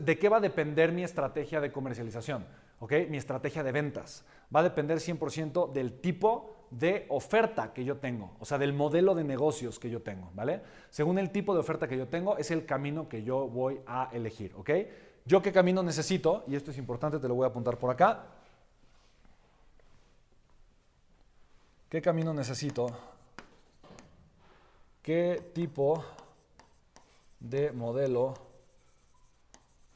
¿de qué va a depender mi estrategia de comercialización? ¿Ok? Mi estrategia de ventas. Va a depender 100% del tipo de oferta que yo tengo, o sea, del modelo de negocios que yo tengo, ¿vale? Según el tipo de oferta que yo tengo, es el camino que yo voy a elegir, ¿ok? Yo qué camino necesito, y esto es importante, te lo voy a apuntar por acá. ¿Qué camino necesito? ¿Qué tipo de modelo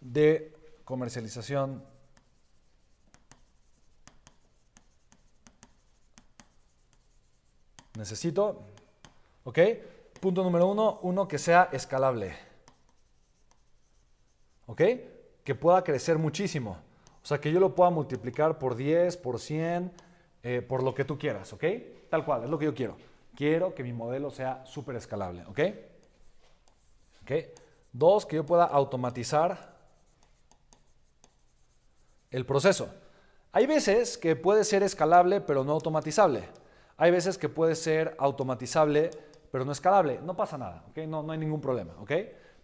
de comercialización necesito? ¿Ok? Punto número uno, uno que sea escalable. ¿Ok? Que pueda crecer muchísimo. O sea, que yo lo pueda multiplicar por 10, por 100, eh, por lo que tú quieras. ¿Ok? Tal cual, es lo que yo quiero. Quiero que mi modelo sea súper escalable. ¿Ok? ¿Ok? Dos, que yo pueda automatizar el proceso. Hay veces que puede ser escalable, pero no automatizable. Hay veces que puede ser automatizable, pero no escalable. No pasa nada, ¿ok? No, no hay ningún problema, ¿ok?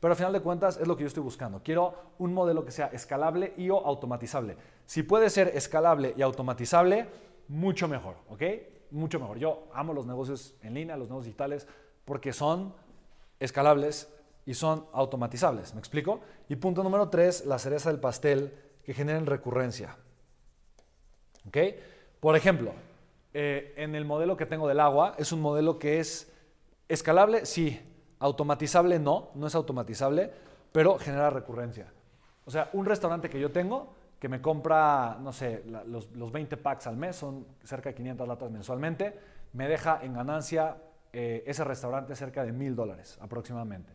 Pero al final de cuentas es lo que yo estoy buscando. Quiero un modelo que sea escalable y o automatizable. Si puede ser escalable y automatizable, mucho mejor, ¿ok? Mucho mejor. Yo amo los negocios en línea, los negocios digitales, porque son escalables y son automatizables. ¿Me explico? Y punto número tres, la cereza del pastel que generen recurrencia. ¿Ok? Por ejemplo, eh, en el modelo que tengo del agua, es un modelo que es escalable, sí, automatizable no, no es automatizable, pero genera recurrencia. O sea, un restaurante que yo tengo, que me compra, no sé, los, 20 packs al mes, son cerca de 500 latas mensualmente, me deja en ganancia eh, ese restaurante cerca de mil dólares aproximadamente.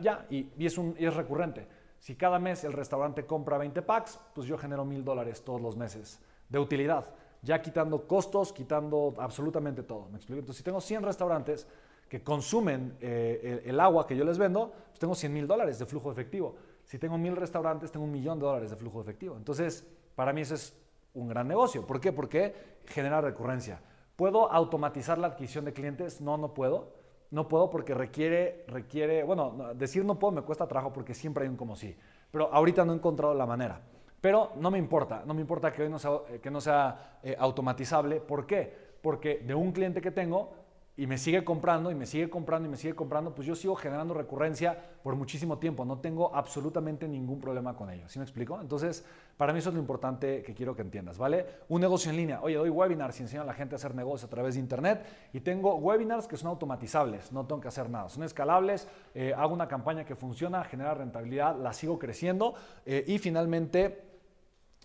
Ya, y, es un, y es recurrente. Si cada mes el restaurante compra 20 packs, pues yo genero mil dólares todos los meses de utilidad ya quitando costos, quitando absolutamente todo. ¿Me explico? Entonces, si tengo 100 restaurantes que consumen eh, el, agua que yo les vendo, pues tengo 100 mil dólares de flujo efectivo. Si tengo mil restaurantes, tengo un millón de dólares de flujo efectivo. Entonces, para mí eso es un gran negocio. ¿Por qué? Porque genera recurrencia. ¿Puedo automatizar la adquisición de clientes? No, no puedo. No puedo porque requiere, requiere, bueno, decir no puedo me cuesta trabajo porque siempre hay un como sí. Pero ahorita no he encontrado la manera. Pero no me importa, no me importa que hoy no sea, eh, que no sea eh, automatizable. ¿Por qué? Porque de un cliente que tengo y me sigue comprando y me sigue comprando y me sigue comprando, pues yo sigo generando recurrencia por muchísimo tiempo. No tengo absolutamente ningún problema con ello. ¿Sí me explico? Entonces, para mí eso es lo importante que quiero que entiendas, ¿vale? Un negocio en línea. Oye, doy webinars y enseño a la gente a hacer negocio a través de Internet y tengo webinars que son automatizables, no tengo que hacer nada. Son escalables, eh, hago una campaña que funciona, genera rentabilidad, la sigo creciendo y finalmente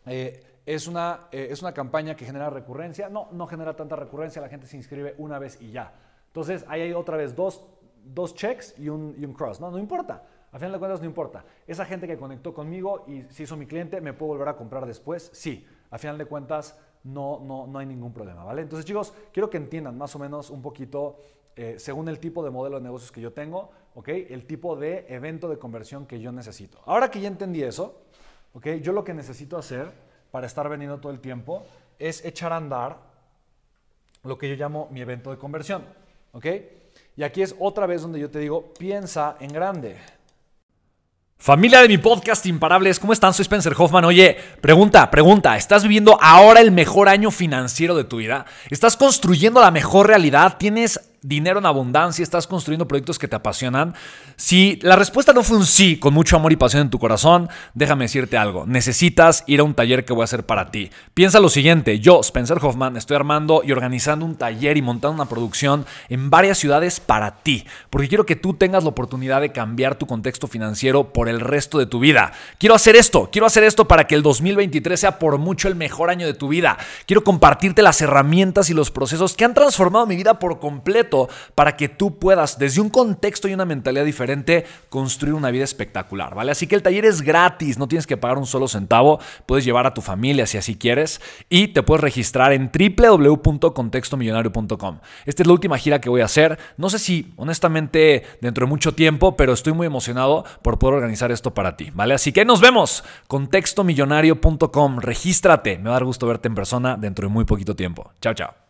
eh, es, una, eh, es una campaña que genera recurrencia. No, no genera tanta recurrencia, la gente se inscribe una vez y ya. Entonces, ahí hay otra vez dos, dos checks y un, y un cross. No, no importa. A final de cuentas, no importa. Esa gente que conectó conmigo y se hizo mi cliente, ¿me puedo volver a comprar después? Sí. A final de cuentas, no, no, no hay ningún problema, ¿vale? Entonces, chicos, quiero que entiendan más o menos un poquito, eh, según el tipo de modelo de negocios que yo tengo, ¿ok? El tipo de evento de conversión que yo necesito. Ahora que ya entendí eso, yo lo que necesito hacer para estar vendiendo todo el tiempo es echar a andar lo que yo llamo mi evento de conversión. Y aquí es otra vez donde yo te digo, piensa en grande. Familia de mi podcast Imparables, ¿cómo están? Soy Spencer Hoffman. Oye, pregunta, pregunta, ¿estás viviendo ahora el mejor año financiero de tu vida? ¿Estás construyendo la mejor realidad? ¿Tienes dinero en abundancia, estás construyendo proyectos que te apasionan. Si la respuesta no fue un sí con mucho amor y pasión en tu corazón, déjame decirte algo. Necesitas ir a un taller que voy a hacer para ti. Piensa lo siguiente, yo, Spencer Hoffman, estoy armando y organizando un taller y montando una producción en varias ciudades para ti, porque quiero que tú tengas la oportunidad de cambiar tu contexto financiero por el resto de tu vida. Quiero hacer esto, quiero hacer esto para que el 2023 sea por mucho el mejor año de tu vida. Quiero compartirte las herramientas y los procesos que han transformado mi vida por completo para que tú puedas, desde un contexto y una mentalidad diferente, construir una vida espectacular, ¿vale? Así que el taller es gratis, no tienes que pagar un solo centavo, puedes llevar a tu familia si así quieres y te puedes registrar en www.contextomillonario.com. Esta es la última gira que voy a hacer, no sé si honestamente dentro de mucho tiempo, pero estoy muy emocionado por poder organizar esto para ti, ¿vale? Así que nos vemos, contextomillonario.com, regístrate, me va a dar gusto verte en persona dentro de muy poquito tiempo. Chao, chao.